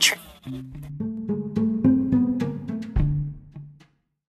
trick.